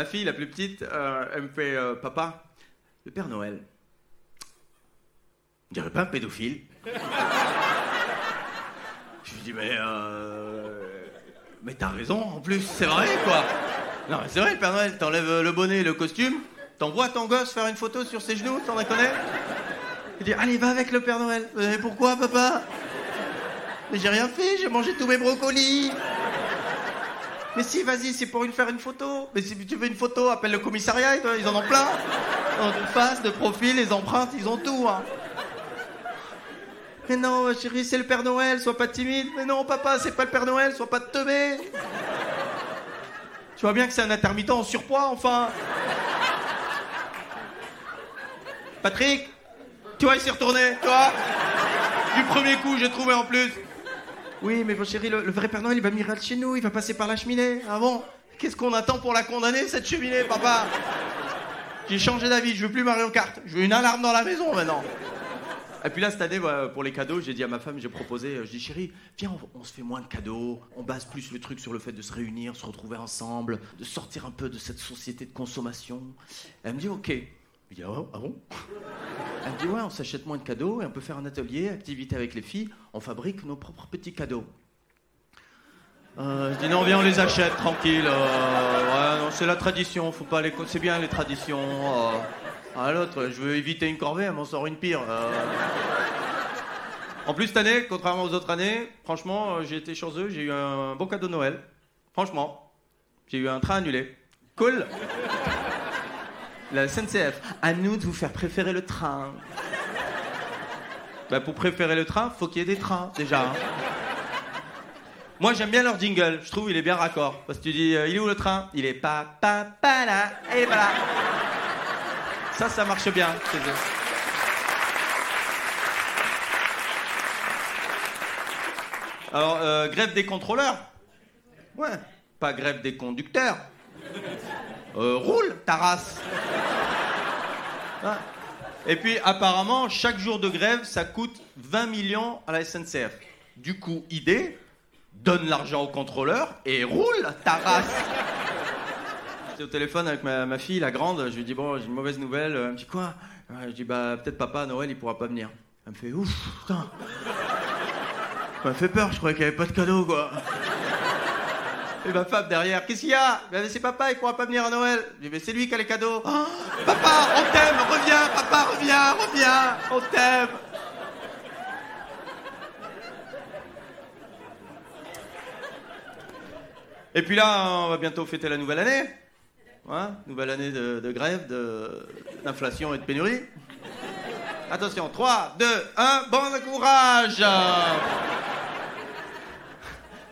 ma fille, la plus petite, euh, elle me fait euh, Papa, le Père Noël, on dirait pas un pédophile. Je lui dis Mais. Euh, mais t'as raison, en plus, c'est vrai, quoi Non, mais c'est vrai, le Père Noël, t'enlèves le bonnet et le costume, t'envoies ton gosse faire une photo sur ses genoux, t'en connais Il dit Allez, va avec le Père Noël. Mais pourquoi, papa Mais j'ai rien fait, j'ai mangé tous mes brocolis mais si, vas-y, c'est pour une faire une photo. Mais si tu veux une photo, appelle le commissariat, ils en ont plein. De face, de profil, les empreintes, ils ont tout. Hein. Mais non, chérie, c'est le Père Noël, sois pas timide. Mais non, papa, c'est pas le Père Noël, sois pas teubé. Tu vois bien que c'est un intermittent en surpoids, enfin. Patrick, tu vois, il s'est retourné, tu vois Du premier coup, j'ai trouvé en plus. Oui, mais mon chéri, le, vrai Père Noël, il va venir chez nous, il va passer par la cheminée. Ah bon? Qu'est-ce qu'on attend pour la condamner, cette cheminée, papa? J'ai changé d'avis, je veux plus Mario Kart. Je veux une alarme dans la maison maintenant. Et puis là, cette année, pour les cadeaux, j'ai dit à ma femme, j'ai proposé, euh, je dis chérie, viens, on, se fait moins de cadeaux, on base plus le truc sur le fait de se réunir, se retrouver ensemble, de sortir un peu de cette société de consommation. Elle me dit ok. Je dis ah, ah bon Elle me dit ouais, on s'achète moins de cadeaux et on peut faire un atelier, activité avec les filles, on fabrique nos propres petits cadeaux. Euh, je dis non, viens, on les achète, tranquille. Euh, ouais, c'est la tradition, faut pas les. C'est bien les traditions. Ah, l'autre, je veux éviter une corvée, elle m'en sort une pire. Euh. En plus, cette année, contrairement aux autres années, franchement, euh, j'ai été chanceux, j'ai eu un bon cadeau de Noël. Franchement, j'ai eu un train annulé. Cool. La SNCF, à nous de vous faire préférer le train. Bah, pour préférer le train, faut qu'il y ait des trains, déjà. Hein. Moi, j'aime bien leur jingle. Je trouve il est bien raccord. Parce que tu dis, euh, il est où le train? Il est pas, pas, pas là. Et voilà. Ça, ça marche bien chez eux. Alors, euh, grève des contrôleurs? Ouais, pas grève des conducteurs. Euh, roule, ta race. Ah. Et puis, apparemment, chaque jour de grève, ça coûte 20 millions à la SNCF. Du coup, idée, donne l'argent aux contrôleurs et roule, ta race au téléphone avec ma, fille, la grande. Je lui dis Bon, j'ai une mauvaise nouvelle. Elle me dit Quoi? Je dis Bah, peut-être papa, Noël, il pourra pas venir. Elle me fait Ouf, putain. Ça m'a fait peur, je croyais qu'il n'y avait pas de cadeau, quoi. Et ma femme derrière, qu'est-ce qu'il y a? Ben, C'est papa, il pourra pas venir à Noël. Je dis, mais c'est lui qui a les cadeaux. Oh, papa, on t'aime, reviens, papa, reviens, reviens, on t'aime. Et puis là, on va bientôt fêter la nouvelle année. Hein, nouvelle année de, grève, d'inflation et de pénurie. Attention, 3, 2, 1, bon courage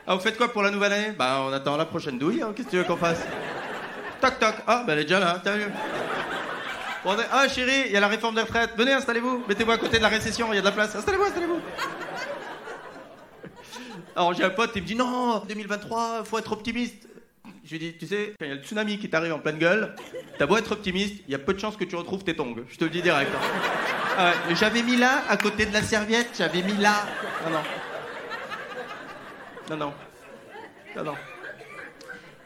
ah, Vous faites quoi pour la nouvelle année? Bah on attend la prochaine douille, hein. qu'est-ce que tu veux qu'on fasse? Toc toc, ah bah elle est déjà là, t'as vu? Ah chérie, il y a la réforme des retraites, venez installez-vous, mettez-vous à côté de la récession, il y a de la place, installez-vous, installez-vous alors j'ai un pote, il me dit non, 2023, faut être optimiste. Je lui dis, tu sais, quand il y a le tsunami qui t'arrive en pleine gueule, t'as beau être optimiste, il y a peu de chances que tu retrouves tes tongs. Je te le dis direct. Hein. j'avais mis là, à côté de la serviette, j'avais mis là. Non, non. Non, non. Non, non.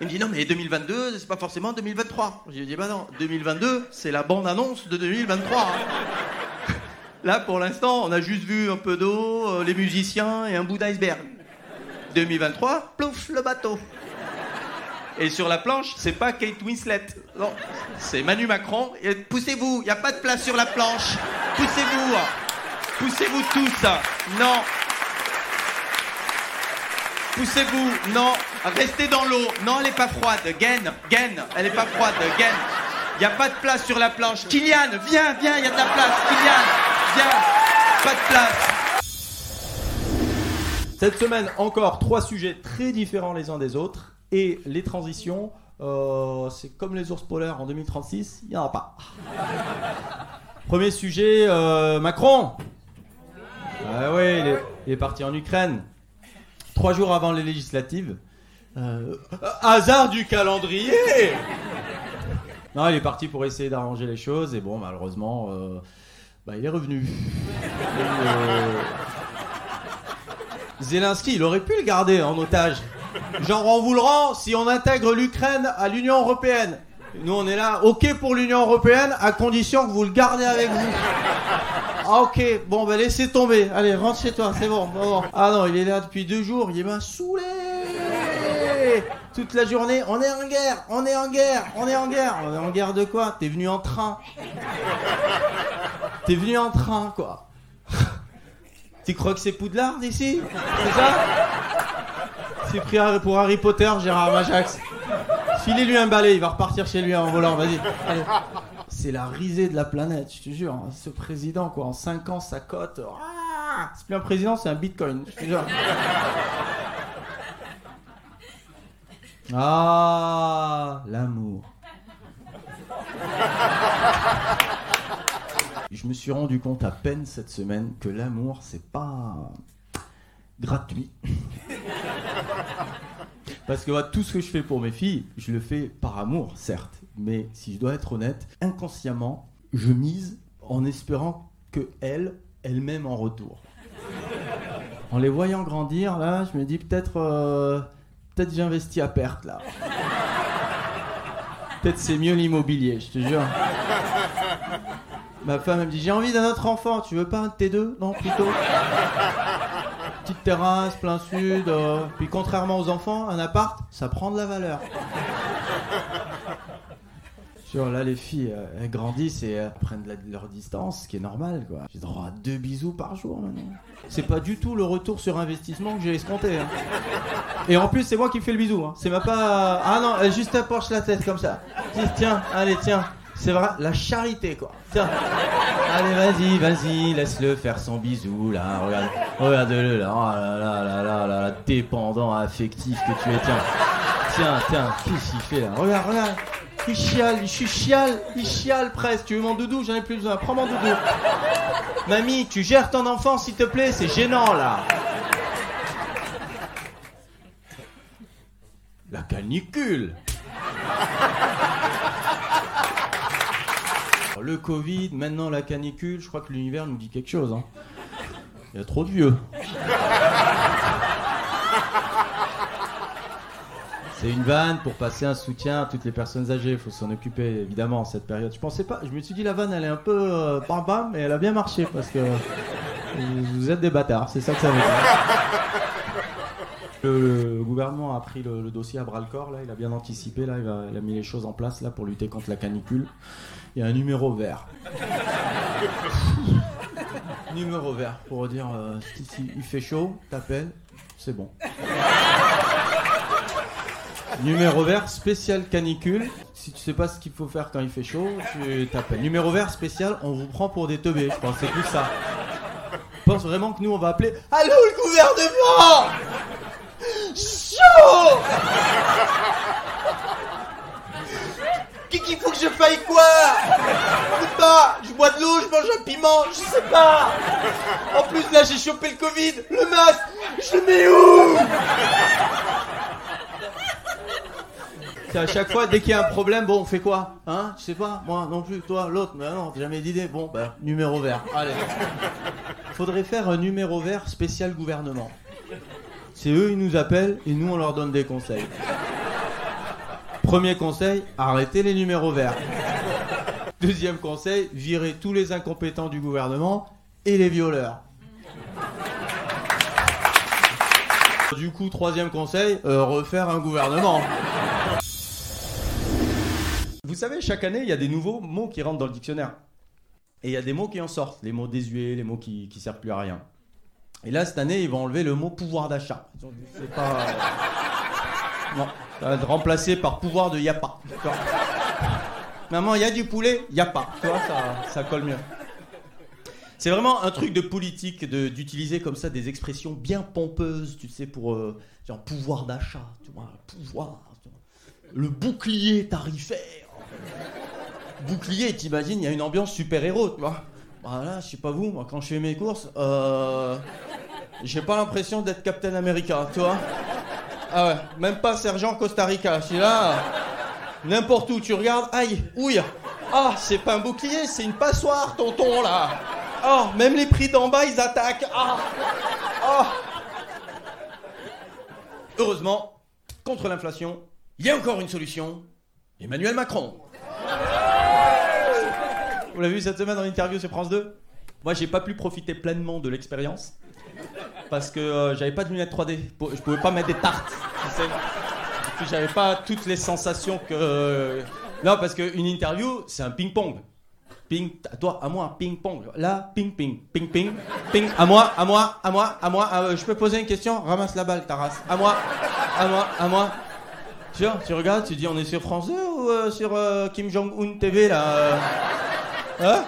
Il me dit, non, mais 2022, c'est pas forcément 2023. Je lui dis, bah non, 2022, c'est la bande-annonce de 2023. Hein. Là, pour l'instant, on a juste vu un peu d'eau, euh, les musiciens et un bout d'iceberg. 2023, plouf, le bateau. Et sur la planche, c'est pas Kate Winslet. Non, c'est Manu Macron. Poussez-vous, il n'y a pas de place sur la planche. Poussez-vous. Poussez-vous tous. Non. Poussez-vous. Non. Restez dans l'eau. Non, elle n'est pas froide. Gaine, gaine. Elle n'est pas froide. Gaine. Il n'y a pas de place sur la planche. Kylian, viens, viens, il y a de la place. Kylian, viens. Pas de place. Cette semaine, encore trois sujets très différents les uns des autres. Et les transitions, euh, c'est comme les ours polaires en 2036, il n'y en a pas. Premier sujet, euh, Macron. Ah oui, il est, parti en Ukraine. Trois jours avant les législatives. Euh, hasard du calendrier Non, il est parti pour essayer d'arranger les choses et bon, malheureusement, bah, il est revenu. Zelensky, il aurait pu le garder en otage. Genre, on vous le rend si on intègre l'Ukraine à l'Union Européenne. Nous, on est là, ok pour l'Union Européenne, à condition que vous le gardez avec vous. Ah, ok, bon, bah laissez tomber. Allez, rentre chez toi, c'est bon. Ah non, il est là depuis deux jours, il m'a saoulé. Toute la journée, on est en guerre, on est en guerre, on est en guerre. On est en guerre de quoi? T'es venu en train. T'es venu en train, quoi. Tu crois que c'est Poudlard ici C'est ça? C'est pris pour Harry Potter, Gérard Majax. Filez-lui un balai, il va repartir chez lui en volant, vas-y. C'est la risée de la planète, je te jure. hein. Ce président, quoi, en 5 ans, sa cote. ah, c'est plus un président, c'est un bitcoin, je te jure. Ah, l'amour. Je me suis rendu compte à peine cette semaine que l'amour, c'est pas gratuit. Parce que tout ce que je fais pour mes filles, je le fais par amour, certes. Mais si je dois être honnête, inconsciemment, je mise en espérant que elles m'aiment en retour. En les voyant grandir, là, je me dis peut-être, euh, peut-être j'investis à perte là. Peut-être c'est mieux l'immobilier, je te jure. Ma femme elle me dit j'ai envie d'un autre enfant, tu veux pas un de tes deux? Non, plutôt. Petite terrasse, plein sud. euh, Puis contrairement aux enfants, un appart, ça prend de la valeur. Là, les filles, euh, elles grandissent et euh, prennent leur distance, ce qui est normal, quoi. J'ai droit à deux bisous par jour maintenant. C'est pas du tout le retour sur investissement que j'ai escompté. hein. Et en plus, c'est moi qui fais le bisou. hein. C'est même pas. Ah non, elle juste approche la tête comme ça. Dis, Tiens, allez, tiens. C'est vrai, la charité, quoi. Tiens. Allez, vas-y, vas-y, laisse-le faire son bisou, là. Regarde, regarde-le, là. Oh là là là là là là, dépendant affectif que tu es. Tiens, tiens, tiens, qu'est-ce qu'il fait là Regarde, regarde. Il chiale, il chiale, il chiale presque. Tu veux mon doudou? J'en ai plus besoin. Prends mon doudou. Mamie, tu gères ton enfant, s'il te plaît? C'est gênant, là. La canicule. Le Covid, maintenant la canicule, je crois que l'univers nous dit quelque chose. hein. Il y a trop de vieux. C'est une vanne pour passer un soutien à toutes les personnes âgées. Il faut s'en occuper évidemment en cette période. Je pensais pas. Je me suis dit la vanne elle est un peu euh, bam bam, mais elle a bien marché parce que vous êtes des bâtards. C'est ça que ça veut dire. Le, gouvernement a pris le, dossier à bras le corps. Là, il a bien anticipé. Là, il, a mis les choses en place là pour lutter contre la canicule. Il y a un numéro vert. numéro vert pour dire euh, il fait chaud, t'appelles, c'est bon. Numéro vert spécial canicule. Si tu sais pas ce qu'il faut faire quand il fait chaud, tu t'appelles. Numéro vert spécial, on vous prend pour des teubés. Je pense c'est plus ça. Je pense vraiment que nous on va appeler Allô le gouvernement Chaud qu'il faut que je fasse quoi? Je pas, je bois de l'eau, je mange un piment, je sais pas En plus là j'ai chopé le Covid, le masque, je le mets où? À chaque fois, dès qu'il y a un problème, bon, on fait quoi Hein Je sais pas, moi non plus, toi, l'autre, mais non, jamais d'idée. Bon, ben, numéro vert. Allez. Faudrait faire un numéro vert spécial gouvernement. C'est eux, ils nous appellent et nous, on leur donne des conseils. Premier conseil, arrêtez les numéros verts. Deuxième conseil, virez tous les incompétents du gouvernement et les violeurs. Du coup, troisième conseil, euh, refaire un gouvernement. Vous savez, chaque année, il y a des nouveaux mots qui rentrent dans le dictionnaire. Et il y a des mots qui en sortent, les mots désuets, les mots qui, qui servent plus à rien. Et là, cette année, ils vont enlever le mot pouvoir d'achat. C'est. Non, ça va être remplacé par pouvoir de yapa. Maman, il y a du poulet Y a pas. Tu ça, ça colle mieux. C'est vraiment un truc de politique d'utiliser comme ça des expressions bien pompeuses, tu sais, pour euh, genre pouvoir d'achat, tu vois, pouvoir, le bouclier tarifaire. Bouclier, t'imagines, il y a une ambiance super-héros, tu vois. Voilà, je sais pas vous, moi quand je fais mes courses, euh, j'ai pas l'impression d'être Captain America, tu vois. Ah ouais, même pas Sergent Costa Rica, je suis là, n'importe où tu regardes, aïe, ouille, ah, c'est pas un bouclier, c'est une passoire, tonton, là. Oh, même les prix d'en bas, ils attaquent. Ah, ah. Heureusement, contre l'inflation, il y a encore une solution. Emmanuel Macron. Vous l'avez vu cette semaine dans l'interview sur France 2 Moi, j'ai pas pu profiter pleinement de l'expérience parce que euh, j'avais pas de lunettes 3D. Je pouvais pas mettre des tartes. Tu sais. J'avais pas toutes les sensations que. Non, parce qu'une interview, c'est un ping-pong. Ping, à toi, à moi, ping-pong. Là, ping-ping, ping-ping, ping, à moi, à moi, à moi, à moi. Euh, je peux poser une question? Ramasse la balle, Taras. À moi, à moi, à moi. Tu tu regardes, tu dis on est sur France 2 ou euh, sur euh, Kim Jong-un TV là euh Hein?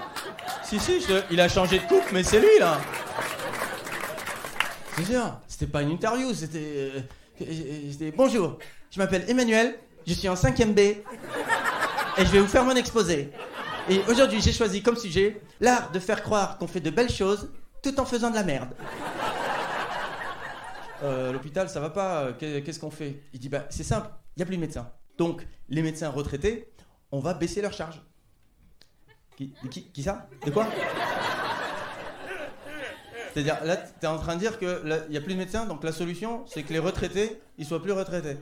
Si, si, il a changé de coupe, mais c'est lui là. C'est sûr, c'était pas une interview, c'était. bonjour, je m'appelle Emmanuel, je suis en 5ème B et je vais vous faire mon exposé. Et aujourd'hui, j'ai choisi comme sujet l'art de faire croire qu'on fait de belles choses tout en faisant de la merde. L'hôpital, ça va pas, qu'est- qu'est-ce qu'on fait? Il dit bah, c'est simple, il n'y a plus de médecins. Donc, les médecins retraités, on va baisser leur charge. Qui, qui, qui ça? De quoi? C'est-à-dire, là, tu es en train de dire qu'il n'y a plus de médecins, donc la solution, c'est que les retraités, ils soient plus retraités.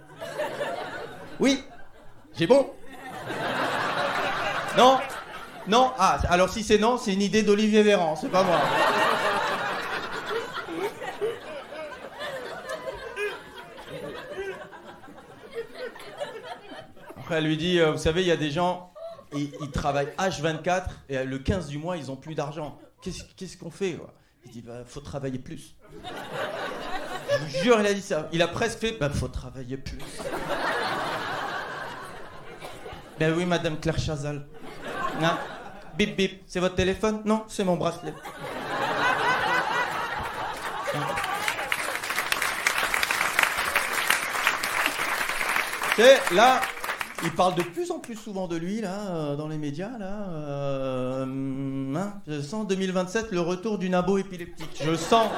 Oui J'ai bon Non Non Ah, alors si c'est non, c'est une idée d'Olivier Véran, c'est pas moi. Elle lui dit, euh, vous savez, il y a des gens, ils, travaillent H24 et le 15 du mois, ils ont plus d'argent. Qu'est-ce qu'on fait Il dit, bah, faut travailler plus. Je vous jure, il a dit ça. Il a presque fait, bah, faut travailler plus. Ben oui, madame Claire Chazal. Hein? Bip bip, c'est votre téléphone? Non, c'est mon bracelet. Tu sais, là, il parle de plus en plus souvent de lui, là, euh, dans les médias, là. euh, hein, je sens 2027 le retour du nabo épileptique. Je sens,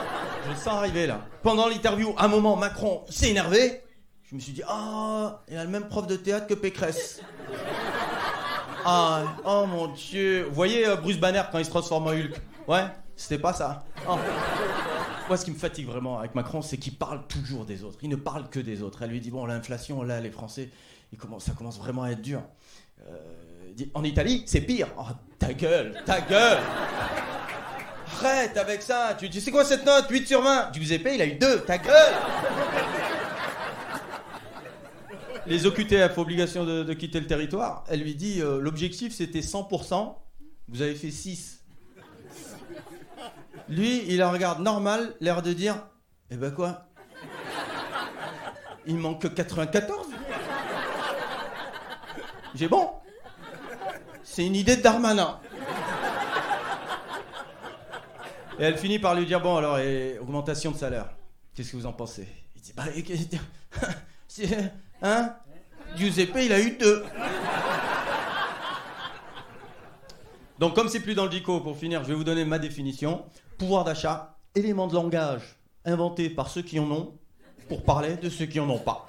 je sens arriver, là. Pendant l'interview, un moment, Macron, s'est énervé. Je me suis dit, ah, il a le même prof de théâtre que Pécresse. Ah, oh mon dieu. Vous voyez euh, Bruce Banner quand il se transforme en Hulk Ouais, c'était pas ça. Oh. Moi, ce qui me fatigue vraiment avec Macron, c'est qu'il parle toujours des autres. Il ne parle que des autres. Elle lui dit bon, l'inflation, là, les Français, ça commence vraiment à être dur. Euh, en Italie, c'est pire. Oh, ta gueule, ta gueule. Arrête avec ça. Tu dis, c'est quoi cette note? 8 sur 20 Giuseppe, il a eu 2. Ta gueule. Les OQTF, obligation de, de quitter le territoire, elle lui dit euh, l'objectif c'était 100%, vous avez fait 6. Lui, il la regarde normal, l'air de dire Eh ben quoi? Il manque que 94 J'ai bon C'est une idée de Darmanin. Et elle finit par lui dire Bon, alors, et augmentation de salaire, qu'est-ce que vous en pensez? Il dit Bah, c'est- hein? Giuseppe, il a eu deux. Donc, comme c'est plus dans le dico, pour finir, je vais vous donner ma définition. Pouvoir d'achat, élément de langage inventé par ceux qui en ont pour parler de ceux qui en ont pas.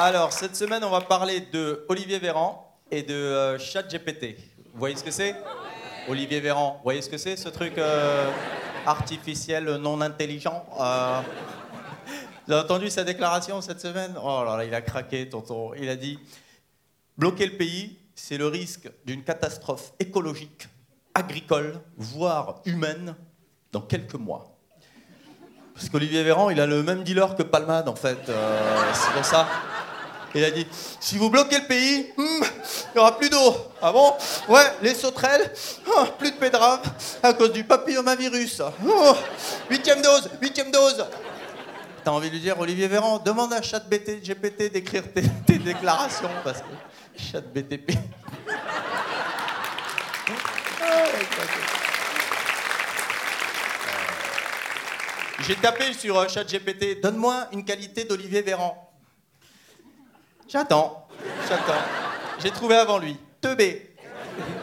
Alors, cette semaine, on va parler de Olivier Véran et de euh, ChatGPT. Vous voyez ce que c'est? Olivier Véran, vous voyez ce que c'est, ce truc euh, artificiel non intelligent? Euh, Vous avez entendu sa déclaration cette semaine? Oh là là, il a craqué, tonton. Il a dit Bloquer le pays, c'est le risque d'une catastrophe écologique, agricole, voire humaine, dans quelques mois. Parce qu'Olivier Véran, il a le même dealer que Palmade, en fait. Euh, c'est pour ça. Il a dit si vous bloquez le pays, hmm, il n'y aura plus d'eau. Ah bon Ouais, les sauterelles, oh, plus de pédrave à cause du papillomavirus. Oh, huitième dose, huitième dose. T'as envie de lui dire, Olivier Véran, demande à ChatBT, GPT d'écrire tes, tes déclarations parce que ChatBTP. J'ai tapé sur euh, ChatGPT, donne-moi une qualité d'Olivier Véran. J'attends, j'attends. J'ai trouvé avant lui, teubé.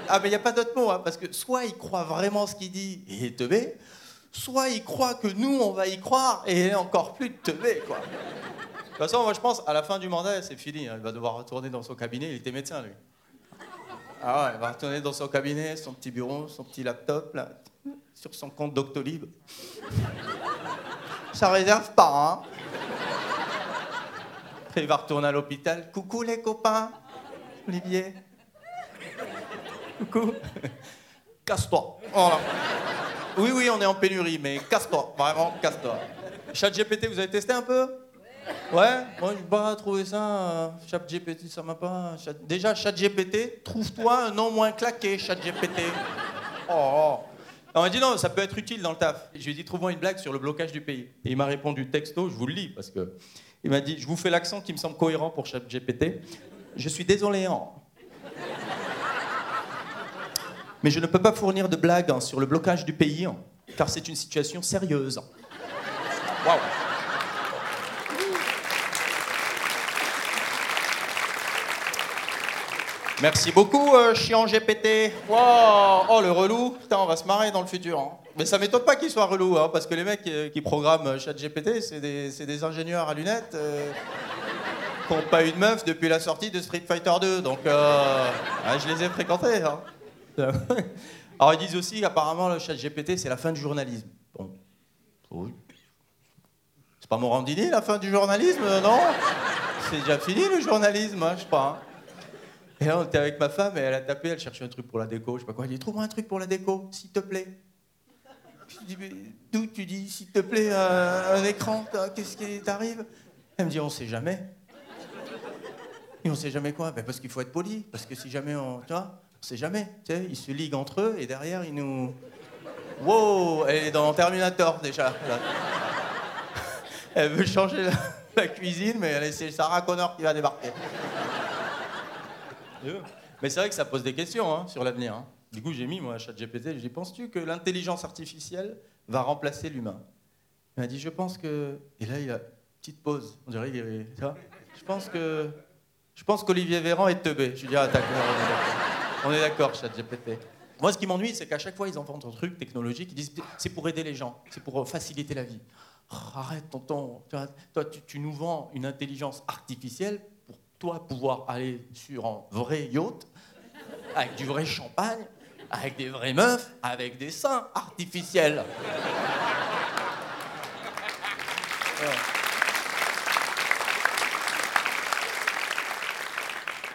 Ah mais il n'y a pas d'autre mot, hein, parce que soit il croit vraiment ce qu'il dit et il est teubé, soit il croit que nous on va y croire et encore plus teubé quoi. De toute façon, moi je pense à la fin du mandat, c'est fini, hein, il va devoir retourner dans son cabinet, il était médecin lui. Ah ouais, il va retourner dans son cabinet, son petit bureau, son petit laptop là, sur son compte Doctolib. Ça réserve pas, hein. Il va retourner à l'hôpital. Coucou les copains. Olivier. Coucou. Casse-toi. Oui, oui, on est en pénurie, mais casse-toi. Vraiment, casse-toi. ChatGPT, vous avez testé un peu? Ouais Moi, j'ai pas trouvé ça. euh, ChatGPT, ça m'a pas. Chat- Déjà, ChatGPT, trouve-toi un nom moins claqué, ChatGPT. Oh, oh. On m'a dit non, ça peut être utile dans le taf. Je lui ai dit, trouve-moi une blague sur le blocage du pays. Et il m'a répondu texto, je vous le lis parce que. Il m'a dit, je vous fais l'accent qui me semble cohérent pour ChatGPT. Je suis désolé, hein. Mais je ne peux pas fournir de blagues hein, sur le blocage du pays, hein, car c'est une situation sérieuse. Merci beaucoup, euh, chiant GPT. Wow. Oh, le relou. Putain, on va se marrer dans le futur. Mais ça m'étonne pas qu'il soit relou, hein, parce que les mecs euh, qui programment ChatGPT, c'est des, c'est des ingénieurs à lunettes euh, qui n'ont pas eu de meuf depuis la sortie de Street Fighter 2. Donc, euh, ouais, je les ai fréquentés. hein. Alors, ils disent aussi qu'apparemment, le ChatGPT, c'est la fin du journalisme. Bon. Oui. C'est pas Morandini, la fin du journalisme, non? C'est déjà fini, le journalisme, hein, je sais pas. hein. Et là, on était avec ma femme et elle a tapé, elle cherchait un truc pour la déco, je sais pas quoi. Elle dit Trouve-moi un truc pour la déco, s'il te plaît. Dis Mais D'où tu dis S'il te plaît, un écran, qu'est-ce qui t'arrive? Elle me dit On sait jamais. Et on sait jamais quoi? Ben Parce qu'il faut être poli, parce que si jamais on. Tu vois On sait jamais. Tu sais, ils se liguent entre eux et derrière, ils nous. Wow Elle est dans Terminator déjà. Elle veut changer la, cuisine, mais c'est Sarah Connor qui va débarquer. Mais c'est vrai que ça pose des questions hein, sur l'avenir. hein. Du coup, j'ai mis, moi, à ChatGPT, j'ai dit, penses-tu que l'intelligence artificielle va remplacer l'humain? Il m'a dit, je pense que... Et là, il a petite pause. On dirait qu'il est... Je pense que... Je pense qu'Olivier Véran est teubé. Je lui dis, ah, d'accord, on est d'accord. ChatGPT. Moi, ce qui m'ennuie, c'est qu'à chaque fois, ils inventent un truc technologique, ils disent, c'est pour aider les gens, c'est pour faciliter la vie. Oh, arrête, tonton. Toi, tu nous vends une intelligence artificielle pour toi pouvoir aller sur un vrai yacht, avec du vrai champagne, avec des vraies meufs, avec des seins artificiels.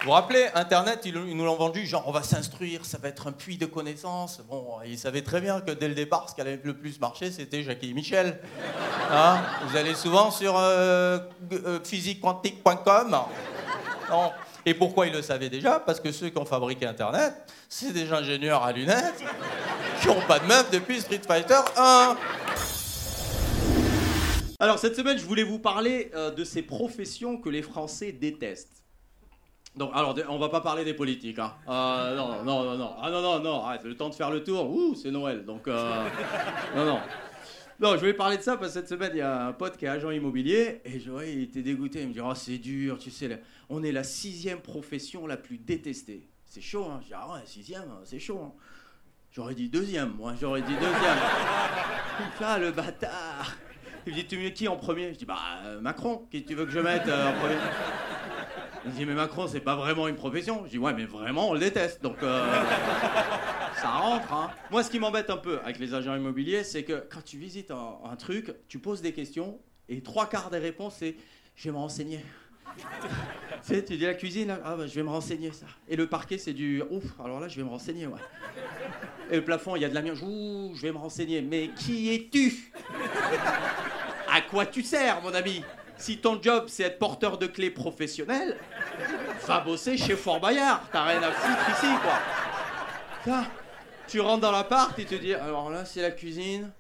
Vous vous rappelez, Internet, ils, nous l'ont vendu, genre on va s'instruire, ça va être un puits de connaissances. Bon, ils savaient très bien que dès le départ, ce qui allait le plus marcher, c'était Jackie Michel. Hein Vous allez souvent sur euh, euh, physiquequantique.com. Et pourquoi ils le savaient déjà? Parce que ceux qui ont fabriqué Internet, c'est des ingénieurs à lunettes qui n'ont pas de meuf depuis Street Fighter 1. Alors cette semaine, je voulais vous parler euh, de ces professions que les Français détestent. Donc, alors, on va pas parler des politiques, hein. Euh, non, non, non, non, ah non, non, non, arrête, le temps de faire le tour, ouh, c'est Noël, donc, euh, non, non. Non, je voulais parler de ça parce que cette semaine, il y a un pote qui est agent immobilier et je il était dégoûté. Il me dit, oh, c'est dur, tu sais, on est la sixième profession la plus détestée. C'est chaud, hein. Je dis, ah ouais, sixième, c'est chaud. hein. J'aurais dit deuxième, moi, j'aurais dit deuxième. Fait, ah, le bâtard. Il me dit, tu mets qui en premier? Je dis, bah, euh, Macron, qui tu veux que je mette euh, en premier? Il me dit, mais Macron, c'est pas vraiment une profession. Je dis, ouais, mais vraiment, on le déteste. Donc, euh, ça rentre. Hein. Moi, ce qui m'embête un peu avec les agents immobiliers, c'est que quand tu visites un, truc, tu poses des questions et trois quarts des réponses, c'est je vais me renseigner. tu sais, tu dis la cuisine, ah bah, je vais me renseigner ça. Et le parquet, c'est du ouf, alors là, je vais me renseigner, ouais. Et le plafond, il y a de la ouh, je vais me renseigner. Mais qui es-tu? À quoi tu sers, mon ami? Si ton job, c'est être porteur de clés professionnel, va bosser chez Fort Bayard. T'as rien à foutre ici, quoi. Putain, tu rentres dans l'appart et te dis, alors là, c'est la cuisine,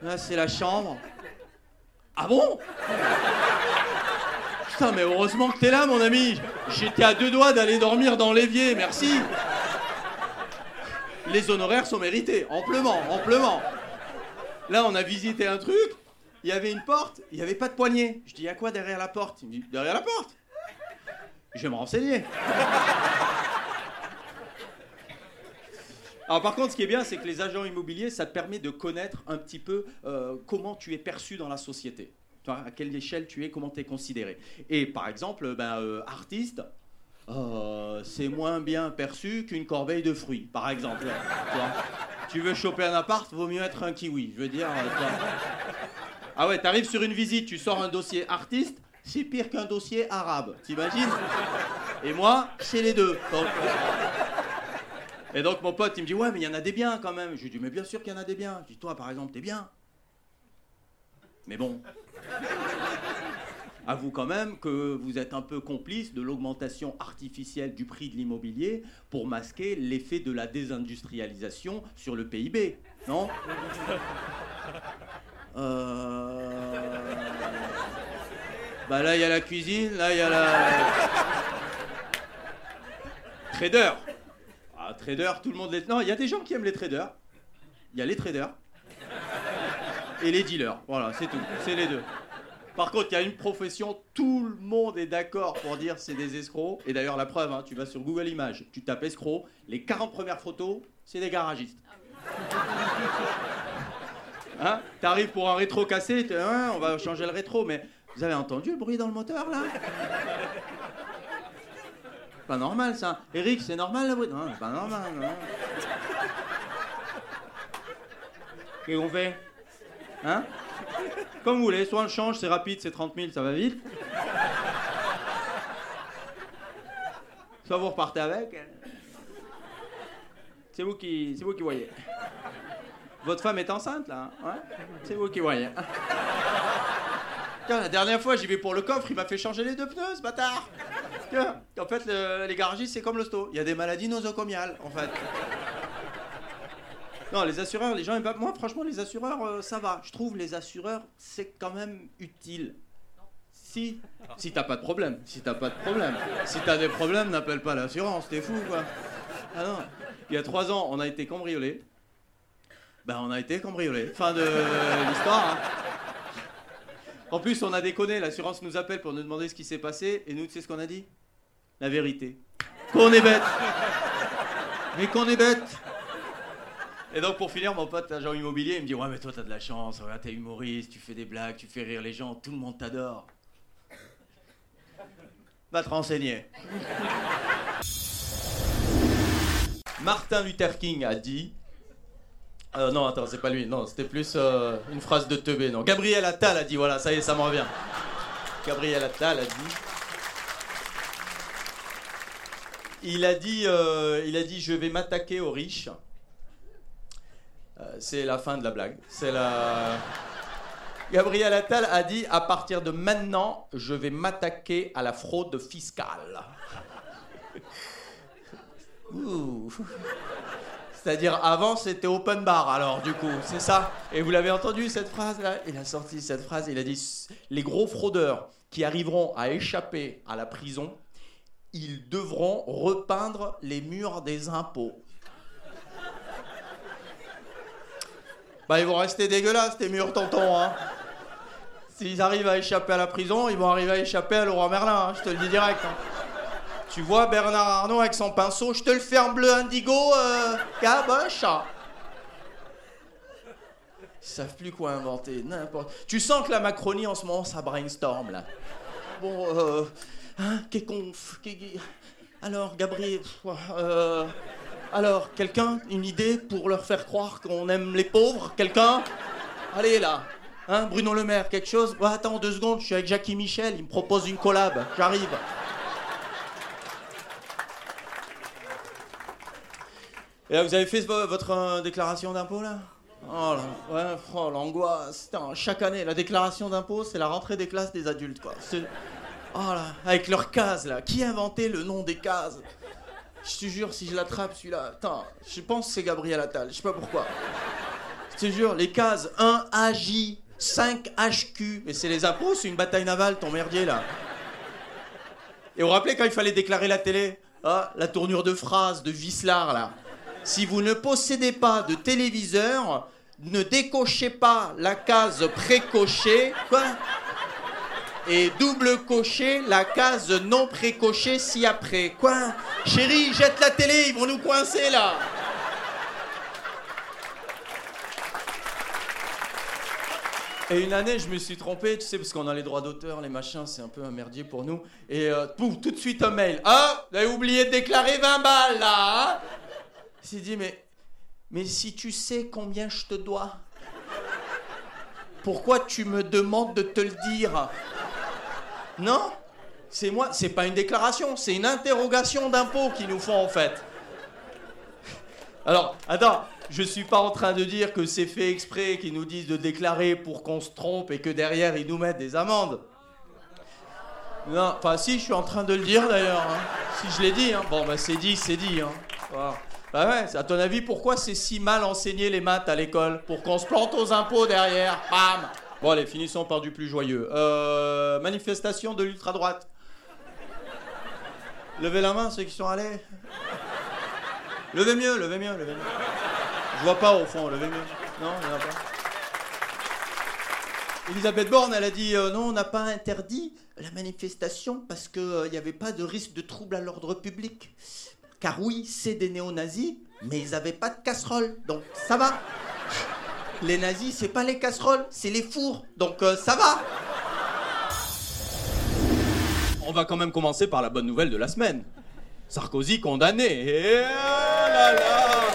là, c'est la chambre. Ah bon? Putain, mais heureusement que t'es là, mon ami. J'étais à deux doigts d'aller dormir dans l'évier, merci. Les honoraires sont mérités, amplement, amplement. Là, on a visité un truc, il y avait une porte, il n'y avait pas de poignée. Je dis, à quoi derrière la porte? Il me dit, derrière la porte. Je vais me renseigner. Alors par contre, ce qui est bien, c'est que les agents immobiliers, ça te permet de connaître un petit peu euh, comment tu es perçu dans la société. À quelle échelle tu es, comment tu es considéré. Et par exemple, ben, euh, artiste, euh, c'est moins bien perçu qu'une corbeille de fruits, par exemple. Tu, veux choper un appart, vaut mieux être un kiwi. Je veux dire. Ah ouais, t'arrives sur une visite, tu sors un dossier artiste, c'est pire qu'un dossier arabe, t'imagines? Et moi, c'est les deux. Et donc mon pote, il me dit, ouais, mais il y en a des biens quand même. Je lui dis, mais bien sûr qu'il y en a des biens. Je dis, toi, par exemple, t'es bien. Mais bon. Avoue quand même que vous êtes un peu complice de l'augmentation artificielle du prix de l'immobilier pour masquer l'effet de la désindustrialisation sur le PIB, non? Euh... Bah là, il y a la cuisine, là, il y a la... Trader. Ah, trader, tout le monde les... Non, il y a des gens qui aiment les traders. Il y a les traders. Et les dealers. Voilà, c'est tout. C'est les deux. Par contre, il y a une profession, tout le monde est d'accord pour dire c'est des escrocs. Et d'ailleurs, la preuve, hein, tu vas sur Google Images, tu tapes escroc, les 40 premières photos, c'est des garagistes. Hein T'arrives pour un rétro cassé, hein, on va changer le rétro, mais vous avez entendu le bruit dans le moteur là? Pas normal ça. Eric, c'est normal le bruit Non, c'est pas normal. Qu'est-ce qu'on fait? Hein? Comme vous voulez, soit on change, c'est rapide, c'est 30 000, ça va vite. Soit vous repartez avec. C'est vous qui, c'est vous qui voyez. Votre femme est enceinte là, hein? C'est vous qui voyez. La dernière fois, j'y vais pour le coffre, il m'a fait changer les deux pneus, ce bâtard. En fait, les garagistes, c'est comme l'hosto. Il y a des maladies nosocomiales, en fait. Non, les assureurs, les gens. Moi, franchement, les assureurs, euh, ça va. Je trouve les assureurs, c'est quand même utile. Si, si t'as pas de problème, si t'as pas de problème, si t'as des problèmes, n'appelle pas l'assurance, t'es fou quoi. Ah non, il y a trois ans, on a été cambriolé. Ben, on a été cambriolé. Fin de l'histoire. Hein. En plus, on a déconné, l'assurance nous appelle pour nous demander ce qui s'est passé, et nous, tu sais ce qu'on a dit? La vérité. Qu'on est bête Mais qu'on est bête et donc pour finir, mon pote agent immobilier, il me dit Ouais, mais toi t'as de la chance, regarde, t'es humoriste, tu fais des blagues, tu fais rire les gens, tout le monde t'adore. Va te renseigner. Martin Luther King a dit. Euh, non, attends, c'est pas lui, non, c'était plus euh, une phrase de teubé, non. Gabriel Attal a dit, voilà, ça y est, ça me revient. Gabriel Attal a dit. Il a dit, euh, il a dit, je vais m'attaquer aux riches c'est la fin de la blague. C'est la. Gabriel Attal a dit à partir de maintenant, je vais m'attaquer à la fraude fiscale. C'est-à-dire avant c'était open bar alors du coup, c'est ça. Et vous l'avez entendu cette phrase là Il a sorti cette phrase, il a dit les gros fraudeurs qui arriveront à échapper à la prison, ils devront repeindre les murs des impôts. Bah, ils vont rester dégueulasses, tes murs, tonton, hein. S'ils arrivent à échapper à la prison, ils vont arriver à échapper à Leroy Merlin, hein, je te le dis direct. Hein. Tu vois Bernard Arnault avec son pinceau, je te le fais en bleu indigo, euh, caboche. Ils savent plus quoi inventer, n'importe. Tu sens que la Macronie en ce moment, ça brainstorm là. Bon, euh. Hein, qu'est conf. Alors, Gabriel. Euh. Alors, quelqu'un, une idée pour leur faire croire qu'on aime les pauvres Quelqu'un? Allez là Hein, Bruno Le Maire, quelque chose? Attends deux secondes, je suis avec Jackie Michel, il me propose une collab, j'arrive. Et là, vous avez fait votre euh, déclaration d'impôt là? Oh là, ouais, oh, l'angoisse. Chaque année, la déclaration d'impôt, c'est la rentrée des classes des adultes, quoi. Oh là, avec leurs cases là. Qui a inventé le nom des cases? Je te jure, si je l'attrape celui-là, je pense que c'est Gabriel Attal, je sais pas pourquoi. Je te jure, les cases 1 AJ, 5 HQ, mais c'est les impôts, c'est une bataille navale, ton merdier là. Et vous vous rappelez quand il fallait déclarer la télé? Ah, la tournure de phrase de Vislar là. Si vous ne possédez pas de téléviseur, ne décochez pas la case précochée. Quoi et double cocher la case non précochée si après. Quoi Chérie, jette la télé, ils vont nous coincer là Et une année, je me suis trompé, tu sais, parce qu'on a les droits d'auteur, les machins, c'est un peu un merdier pour nous. Et euh, pouf, tout de suite un mail. Ah, vous avez oublié de déclarer 20 balles là hein Il dit, mais, mais si tu sais combien je te dois, pourquoi tu me demandes de te le dire? Non? C'est moi, c'est pas une déclaration, c'est une interrogation d'impôt qu'ils nous font en fait. Alors, attends, je suis pas en train de dire que c'est fait exprès qu'ils nous disent de déclarer pour qu'on se trompe et que derrière ils nous mettent des amendes. Non, enfin si, je suis en train de le dire d'ailleurs. hein. Si je l'ai dit, hein. bon bah c'est dit, c'est dit. Hein. Voilà. Bah ouais, à ton avis, pourquoi c'est si mal enseigné les maths à l'école Pour qu'on se plante aux impôts derrière, bam Bon allez, finissons par du plus joyeux. Euh, manifestation de l'ultra-droite. Levez la main ceux qui sont allés. Levez mieux, levez mieux, levez mieux. Je vois pas au fond, levez mieux. Non, il n'y en a pas. Elisabeth Borne, elle a dit euh, non, on n'a pas interdit la manifestation parce qu'il n'y avait pas de risque de trouble à l'ordre public. Car oui, c'est des néo-nazis, mais ils n'avaient pas de casserole, donc ça va. Les nazis, c'est pas les casseroles, c'est les fours, donc euh, ça va. On va quand même commencer par la bonne nouvelle de la semaine. Sarkozy condamné. Oh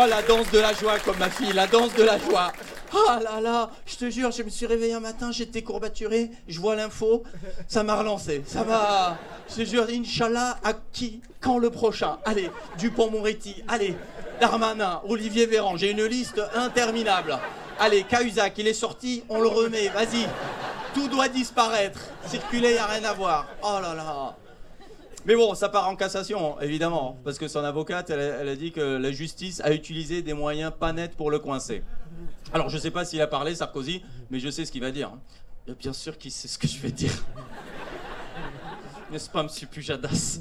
Oh la danse de la joie comme ma fille, la danse de la joie. Oh là là, je te jure, je me suis réveillé un matin, j'étais courbaturé, je vois l'info, ça m'a relancé, ça m'a... Je te jure, Inch'Allah, à qui Quand le prochain? Allez, Dupont-Moretti, allez, Darmanin, Olivier Véran, j'ai une liste interminable. Allez, Cahuzac, il est sorti, on le remet, vas-y. Tout doit disparaître. Circuler, y a rien à voir. Oh là là. Mais bon, ça part en cassation, évidemment, parce que son avocate, elle, a- dit que la justice a utilisé des moyens pas nets pour le coincer. Alors, je sais pas s'il a parlé, Sarkozy, mais je sais ce qu'il va dire. Et bien sûr qu'il sait ce que je vais dire. N'est-ce pas, monsieur Pujadas?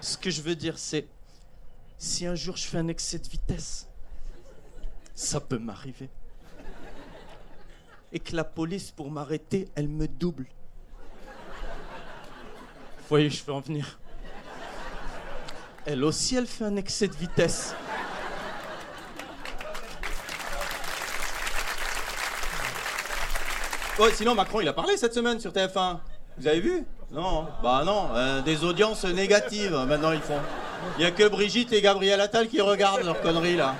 Ce que je veux dire, c'est si un jour je fais un excès de vitesse, ça peut m'arriver. Et que la police, pour m'arrêter, elle me double. Vous voyez, je vais en venir. Elle aussi, elle fait un excès de vitesse. Ouais, sinon, Macron, il a parlé cette semaine sur TF1. Vous avez vu? Non. Bah non, euh, des audiences négatives, maintenant, ils font. Il n'y a que Brigitte et Gabriel Attal qui regardent leurs conneries, là.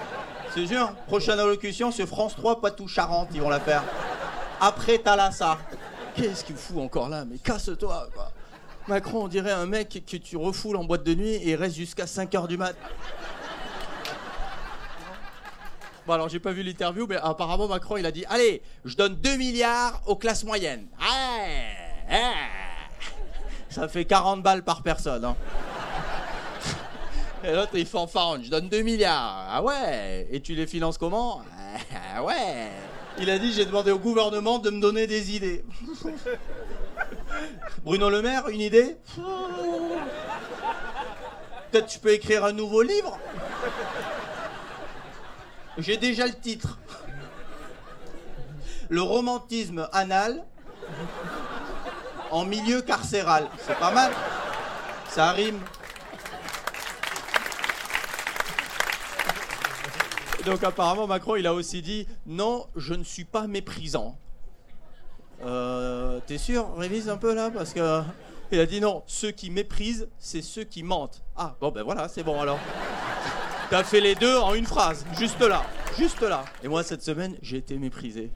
C'est sûr. Prochaine allocution sur France 3, Poitou-Charentes, ils vont la faire. Après Thalassa. Qu'est-ce qu'il fout encore là Mais casse-toi, quoi. Macron, on dirait un mec que tu refoules en boîte de nuit et reste jusqu'à 5h du mat. Bon alors j'ai pas vu l'interview, mais apparemment Macron il a dit Allez, je donne 2 milliards aux classes moyennes. Ouais. Ça fait 40 balles par personne. hein. Et l'autre il fanfaronne, je donne 2 milliards. Ah ouais Et tu les finances comment? Ah ouais Il a dit j'ai demandé au gouvernement de me donner des idées. Bruno Le Maire, une idée Peut-être tu peux écrire un nouveau livre J'ai déjà le titre. Le romantisme anal en milieu carcéral. C'est pas mal. Ça rime. Donc apparemment Macron il a aussi dit non je ne suis pas méprisant. Euh, T'es sûr Révise un peu là parce que il a dit non ceux qui méprisent c'est ceux qui mentent. Ah bon ben voilà c'est bon alors. T'as fait les deux en une phrase juste là juste là. Et moi cette semaine j'ai été méprisé.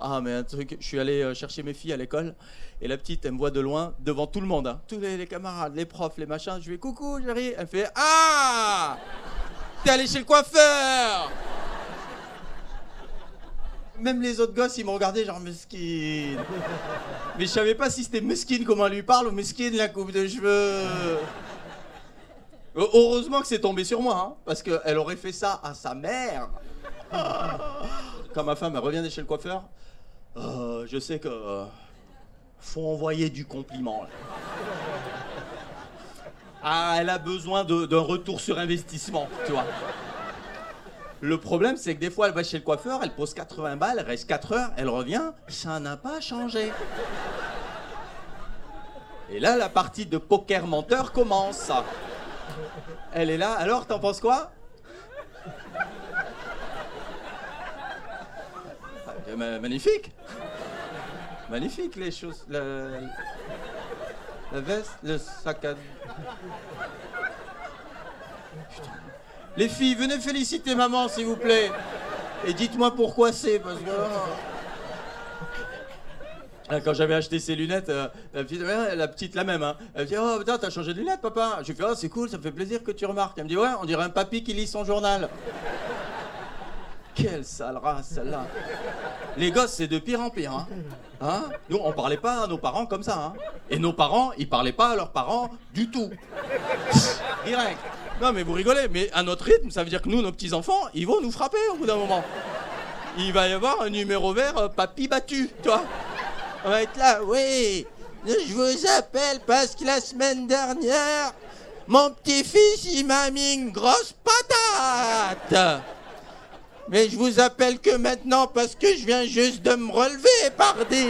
Ah mais un truc je suis allé euh, chercher mes filles à l'école et la petite elle me voit de loin devant tout le monde hein. tous les, camarades les profs les machins je lui fais coucou chérie elle fait ah T'es allé chez le coiffeur Même les autres gosses, ils m'ont regardé genre mesquine. Mais je savais pas si c'était mesquine comment lui parle ou mesquine la coupe de cheveux. Heureusement que c'est tombé sur moi, hein, parce qu'elle aurait fait ça à sa mère. Quand ma femme revient chez le coiffeur, euh, je sais que euh, faut envoyer du compliment. Ah, elle a besoin d'un retour sur investissement, tu vois. Le problème, c'est que des fois, elle va chez le coiffeur, elle pose 80 balles, reste 4 heures, elle revient, ça n'a pas changé. Et là, la partie de poker menteur commence. Elle est là, alors, t'en penses quoi? Ah, ma- Magnifique Magnifique, les choses. La veste, le sac à Les filles, venez féliciter maman, s'il vous plaît. Et dites-moi pourquoi c'est, parce que. Ah, Quand j'avais acheté ces lunettes, euh, la, petite, ouais, la petite, la même, hein, elle me dit Oh putain, t'as changé de lunettes, papa Je lui fais Oh, c'est cool, ça me fait plaisir que tu remarques. Elle me dit Ouais, on dirait un papy qui lit son journal. Quelle sale race, celle-là. Les gosses, c'est de pire en pire. Hein. Hein? Nous, on parlait pas à nos parents comme ça. Hein. Et nos parents, ils parlaient pas à leurs parents du tout. Direct. Non, mais vous rigolez, mais à notre rythme, ça veut dire que nous, nos petits-enfants, ils vont nous frapper au bout d'un moment. Il va y avoir un numéro vert, euh, papy battu, tu vois. On va être là, oui. Je vous appelle parce que la semaine dernière, mon petit-fils, il m'a mis une grosse patate. Mais je vous appelle que maintenant parce que je viens juste de me relever, pardi.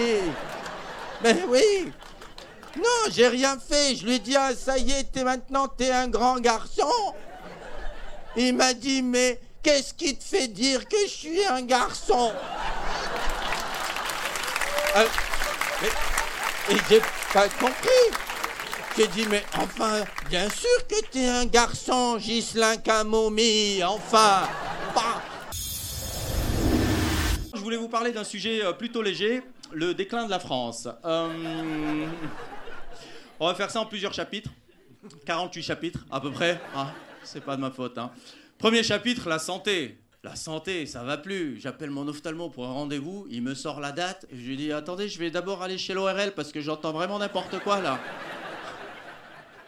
Mais oui. Non, j'ai rien fait. Je lui ai dit, ah, ça y est, t'es maintenant, t'es un grand garçon. Il m'a dit, mais qu'est-ce qui te fait dire que je suis un garçon? Euh, mais- Et j'ai pas compris. J'ai dit, mais enfin, bien sûr que t'es un garçon, Ghislain Camomille, enfin. Vous parler d'un sujet euh, plutôt léger, le déclin de la France. Euh, On va faire ça en plusieurs chapitres. 48 chapitres, à peu près. Ah, c'est pas de ma faute. hein. Premier chapitre, la santé. La santé, ça va plus. J'appelle mon ophtalmo pour un rendez-vous, il me sort la date. Je lui dis Attendez, je vais d'abord aller chez l'ORL parce que j'entends vraiment n'importe quoi là.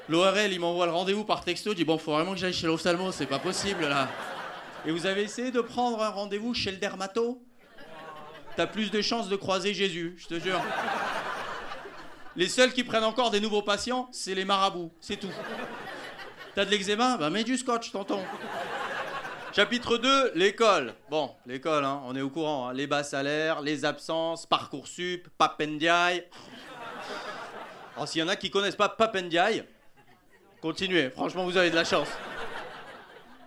L'ORL, il m'envoie le rendez-vous par texto. Il dit Bon, faut vraiment que j'aille chez l'ophtalmo, c'est pas possible là. Et vous avez essayé de prendre un rendez-vous chez le dermato? T'as plus de chances de croiser Jésus, je te jure. Les seuls qui prennent encore des nouveaux patients, c'est les marabouts, c'est tout. T'as de l'eczéma? Bah mets du scotch, tonton. Chapitre 2, l'école. Bon, l'école, hein, on est au courant. hein. Les bas salaires, les absences, Parcoursup, Papendiaï. Alors s'il y en a qui connaissent pas Papendiaï, continuez, franchement vous avez de la chance.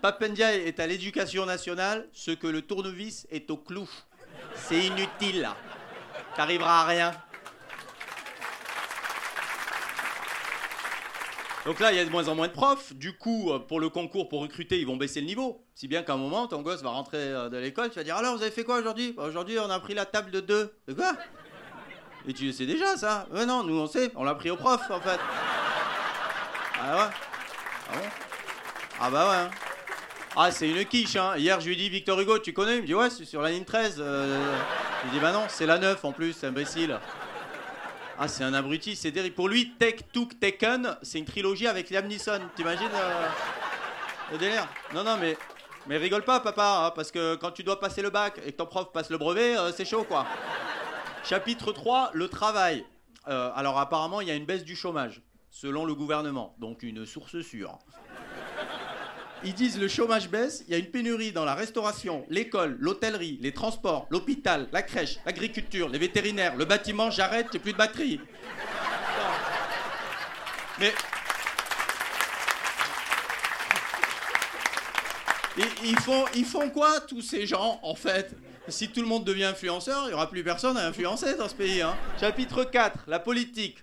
Papendiaï est à l'éducation nationale ce que le tournevis est au clou. C'est inutile. T'arriveras à rien. Donc là, il y a de moins en moins de profs. Du coup, euh, pour le concours, pour recruter, ils vont baisser le niveau. Si bien qu'à un moment, ton gosse va rentrer euh, de l'école, tu vas dire Alors, vous avez fait quoi aujourd'hui? Bah, Aujourd'hui, on a pris la table de deux. De quoi? Et tu le sais déjà, ça? Ouais, non, nous, on sait. On l'a pris au prof, en fait. Ah ouais? Ah bon? Ah bah ouais. Ah, c'est une quiche, hein. Hier, je lui ai dit Victor Hugo, tu connais? Il me dit Ouais, c'est sur la ligne 13. euh. Je dit Bah non, c'est la 9 en plus, imbécile. Ah, c'est un abruti, c'est terrible. Pour lui, Tech, Took, Taken, c'est une trilogie avec Liam Neeson. T'imagines euh, le délire? Non, non, mais, mais rigole pas, papa, hein, parce que quand tu dois passer le bac et que ton prof passe le brevet, euh, c'est chaud, quoi. Chapitre 3, le travail. Euh, alors, apparemment, il y a une baisse du chômage, selon le gouvernement, donc une source sûre. Ils disent le chômage baisse, il y a une pénurie dans la restauration, l'école, l'hôtellerie, les transports, l'hôpital, la crèche, l'agriculture, les vétérinaires, le bâtiment, j'arrête, j'ai plus de batterie. Mais. Ils font, ils font quoi, tous ces gens, en fait? Si tout le monde devient influenceur, il n'y aura plus personne à influencer dans ce pays. Hein. Chapitre 4, la politique.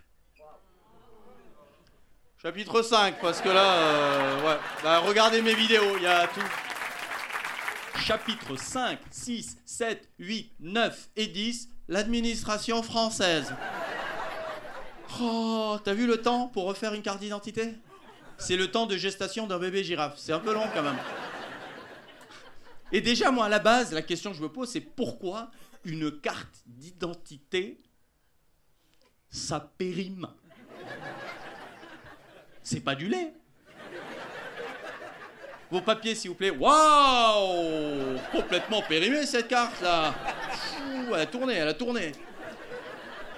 Chapitre 5, parce que là, euh, ouais. Bah, regardez mes vidéos, il y a tout. Chapitre 5, 6, 7, 8, 9 et 10, l'administration française. Oh, t'as vu le temps pour refaire une carte d'identité? C'est le temps de gestation d'un bébé girafe. C'est un peu long quand même. Et déjà, moi, à la base, la question que je me pose, c'est pourquoi une carte d'identité, ça périme? C'est pas du lait. Vos papiers, s'il vous plaît. Waouh Complètement périmé cette carte là. Fou, elle a tourné, elle a tourné. Tu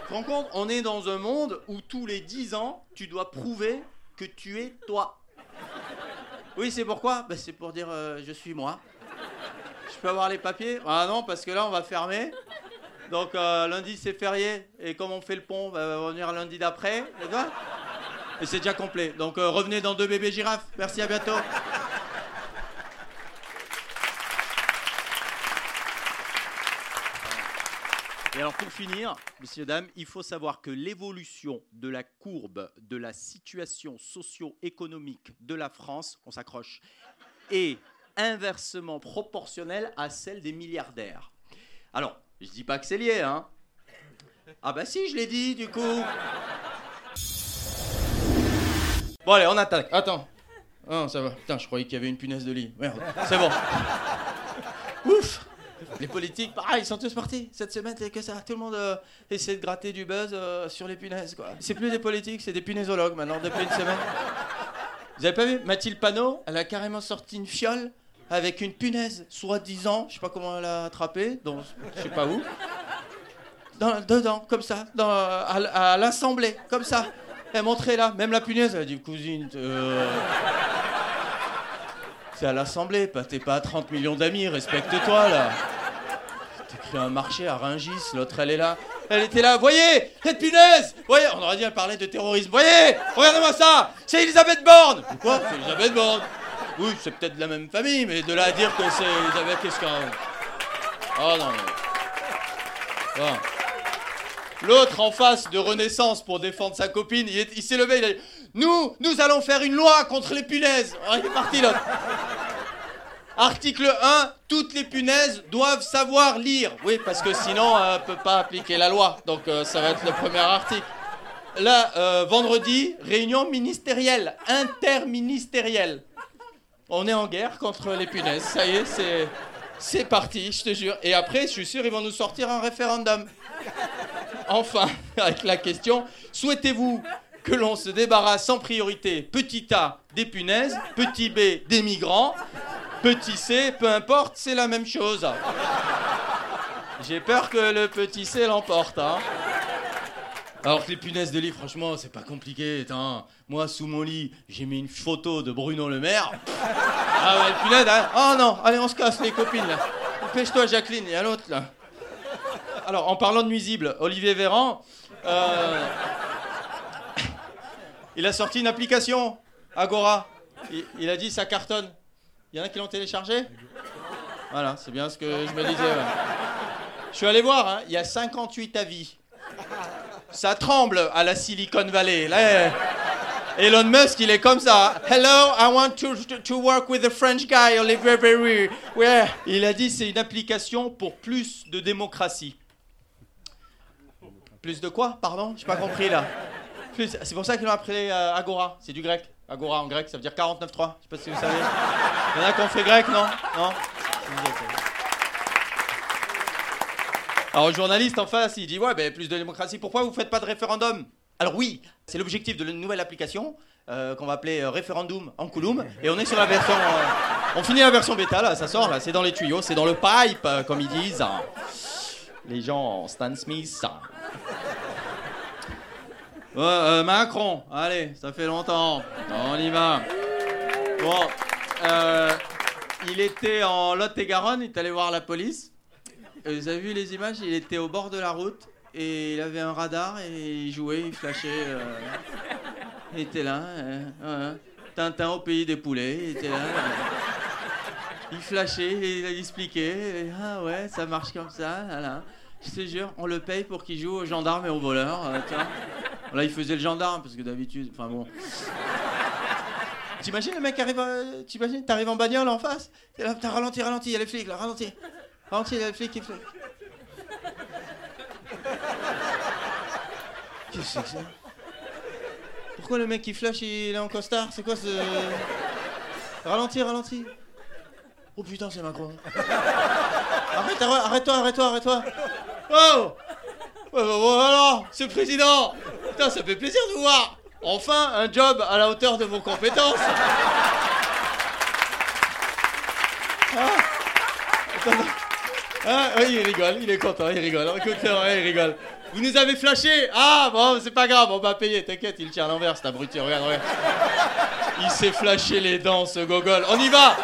te rends compte On est dans un monde où tous les 10 ans, tu dois prouver que tu es toi. Oui, c'est pourquoi? Ben, C'est pour dire euh, je suis moi. Je peux avoir les papiers? Ah non, parce que là, on va fermer. Donc euh, lundi, c'est férié. Et comme on fait le pont, ben, on va revenir lundi d'après. Et c'est déjà complet. Donc euh, revenez dans deux bébés girafes. Merci, à bientôt. Et alors pour finir, messieurs, dames, il faut savoir que l'évolution de la courbe de la situation socio-économique de la France, on s'accroche, est inversement proportionnelle à celle des milliardaires. Alors, je dis pas que c'est lié, hein. Ah bah si, je l'ai dit, du coup. Bon allez, on attaque. Attends. Oh, ça va. Putain, je croyais qu'il y avait une punaise de lit. Merde, c'est bon. Ouf Les politiques, pareil, ils sont tous partis. Cette semaine, c'est que ça. Tout le monde euh, essaie de gratter du buzz euh, sur les punaises, quoi. C'est plus des politiques, c'est des punaisologues maintenant, depuis une semaine. Vous avez pas vu? Mathilde Panot, elle a carrément sorti une fiole avec une punaise, soi-disant, je sais pas comment elle a attrapé, donc je sais pas où. Dans- dedans, comme ça, dans, à, à l'assemblée, comme ça. Elle montrait là, même la punaise, elle a dit cousine, euh, c'est à l'assemblée, t'es pas à 30 millions d'amis, respecte-toi là. Créé un marché à Rungis, l'autre elle est là. Elle était là, voyez, cette punaise Voyez, on aurait dit elle parlait de terrorisme. Voyez, regardez-moi ça C'est Elisabeth Borne Pourquoi C'est Elisabeth Borne? Oui, c'est peut-être de la même famille, mais de là à dire que c'est Elisabeth, qu'est-ce qu'on... Oh non, mais... Bon. L'autre en face de Renaissance pour défendre sa copine, il, est- il s'est levé, il a dit Nous, nous allons faire une loi contre les punaises. Ah, il est parti l'autre. Article 1, toutes les punaises doivent savoir lire. Oui, parce que sinon, euh, elle ne peut pas appliquer la loi. Donc euh, ça va être le premier article. Là, euh, vendredi, réunion ministérielle, interministérielle. On est en guerre contre les punaises. Ça y est, c'est parti, je te jure. Et après, je suis sûr, ils vont nous sortir un référendum. Enfin, avec la question souhaitez-vous que l'on se débarrasse en priorité, petit A, des punaises, petit B, des migrants, petit C, peu importe, c'est la même chose. J'ai peur que le petit C l'emporte. Hein. Alors que les punaises de lit, franchement, c'est pas compliqué. Moi, sous mon lit, j'ai mis une photo de Bruno Le Maire. Ah ouais, les hein. Oh non, allez, on se casse, les copines. Dépêche-toi, Jacqueline, y a l'autre, là. Alors, en parlant de nuisibles, Olivier Véran, euh, il a sorti une application, Agora. Il, a dit ça cartonne. Il y en a qui l'ont téléchargé? Voilà, c'est bien ce que je me disais. Je suis allé voir, hein, il y a 58 avis. Ça tremble à la Silicon Valley. Elon Musk, il est comme ça. Hello, I want to, to, work with the French guy, Olivier Véran. Ouais. Il a dit c'est une application pour plus de démocratie. Plus de quoi Pardon J'ai pas compris là. Plus- C'est pour ça qu'ils l'ont appelé euh, Agora. C'est du grec. Agora en grec, ça veut dire 49.3. Je sais pas si vous savez. Il y en a qui ont fait grec, non Non Alors le journaliste en face, il dit ouais, ben, plus de démocratie. Pourquoi vous faites pas de référendum? Alors oui, c'est l'objectif de la nouvelle application euh, qu'on va appeler euh, référendum en Kouloum. Et on est sur la version. on finit la version bêta là, ça sort c'est dans les tuyaux, c'est dans le pipe, comme ils disent. Les gens en Stan Smith. Euh, Macron, allez, ça fait longtemps. On y va. Bon, euh, il était en Lot-et-Garonne, il est allé voir la police. Euh, Vous avez vu les images? Il était au bord de la route et il avait un radar et il jouait, il flashait. il était là. ouais. Tintin au pays des poulets, il était là. il flashait, il expliquait. ah ouais, ça marche comme ça. Voilà. Je te jure, on le paye pour qu'il joue aux gendarmes et aux voleurs. euh. Là, il faisait le gendarme parce que d'habitude. Enfin bon. T'imagines le mec arrive, euh, t'imagines, t'arrives en bagnole en face, t'as ralenti, ralenti, il y a les flics là, ralenti, ralenti, il y a les flics qui flics. Qu'est-ce que c'est que ça? Pourquoi le mec qui flash il est en costard? C'est quoi ce. Ralenti, ralenti. Oh putain, c'est Macron. Arrête, arrête-toi, arrête-toi, arrête-toi. Oh bah, voilà, le président Putain, ça fait plaisir de vous voir Enfin, un job à la hauteur de vos compétences Ah, attendez. Ah, oui, il rigole, il est content, il rigole. Écoute, ouais, il rigole. Vous nous avez flashé Ah, bon, c'est pas grave, on va payer, t'inquiète, il tient à l'envers, cet abruti, regarde, regarde. Il s'est flashé les dents, ce gogol. On y va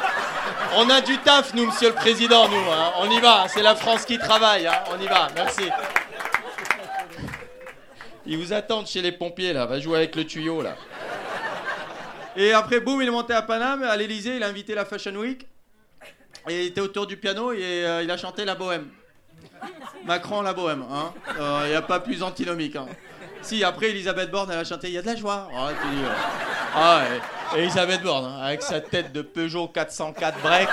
On a du taf, nous, monsieur le président, nous. hein. On y va, c'est la France qui travaille. hein. On y va, merci. Ils vous attendent chez les pompiers, là. Va jouer avec le tuyau, là. Et après, boum, il est monté à Paname, à l'Elysée, il a invité la Fashion Week. Et il était autour du piano et euh, il a chanté la bohème. Macron, la bohème, hein. Il n'y a pas plus antinomique. Si, après, Elisabeth Borne, elle a chanté Il y a de la joie. Tu dis, ah. Elisabeth Borne, hein, avec sa tête de Peugeot 404 break.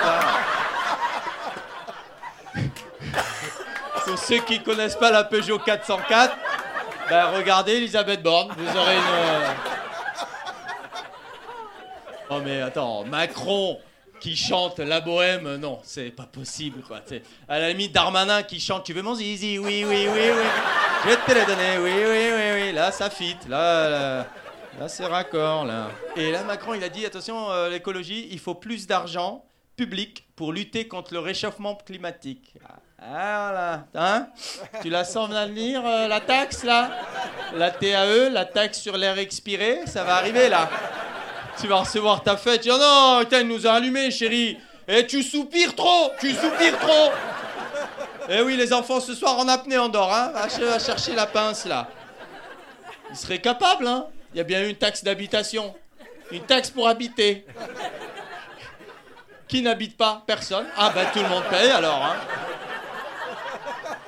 Pour ceux qui connaissent pas la Peugeot 404, ben regardez Elisabeth Borne, vous aurez une. euh, Oh mais attends, Macron qui chante la bohème, non, c'est pas possible quoi. C'est- à la limite Darmanin qui chante Tu veux mon zizi Oui, oui, oui, oui. Je vais te le donner, oui, oui, oui, oui. Là ça fit, là, là, là, c'est raccord là. Et là Macron il a dit attention euh, l'écologie, il faut plus d'argent public pour lutter contre le réchauffement climatique. Ah voilà, hein? Tu la sens venir euh, la taxe là? La TAE, la taxe sur l'air expiré, ça va arriver là. Tu vas recevoir ta fête. Oh non, putain, il nous a allumés, chérie. Et tu soupires trop, tu soupires trop. Eh oui, les enfants, ce soir en apnée, on dort, hein. Va, ch- chercher la pince, là. Il serait capable, hein. Il y a bien une taxe d'habitation. Une taxe pour habiter. Qui n'habite pas? Personne. Ah, bah, tout le monde paye, alors, hein.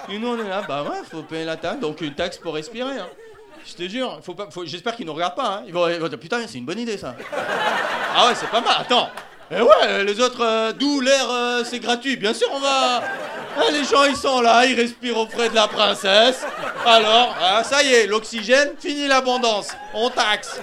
Et nous, on est là, bah ouais, faut payer la taxe. Donc, une taxe pour respirer, hein. Je te jure, faut j'espère qu'ils nous regardent pas. Hein. Ils, vont, dire putain, c'est une bonne idée ça. ah ouais, c'est pas mal. Attends. Eh ouais, les autres, euh, d'où l'air, euh, c'est gratuit. Bien sûr, on va. Ah, les gens, ils sont là, ils respirent auprès de la princesse. Alors, ah, ça y est, l'oxygène, fini l'abondance. On taxe.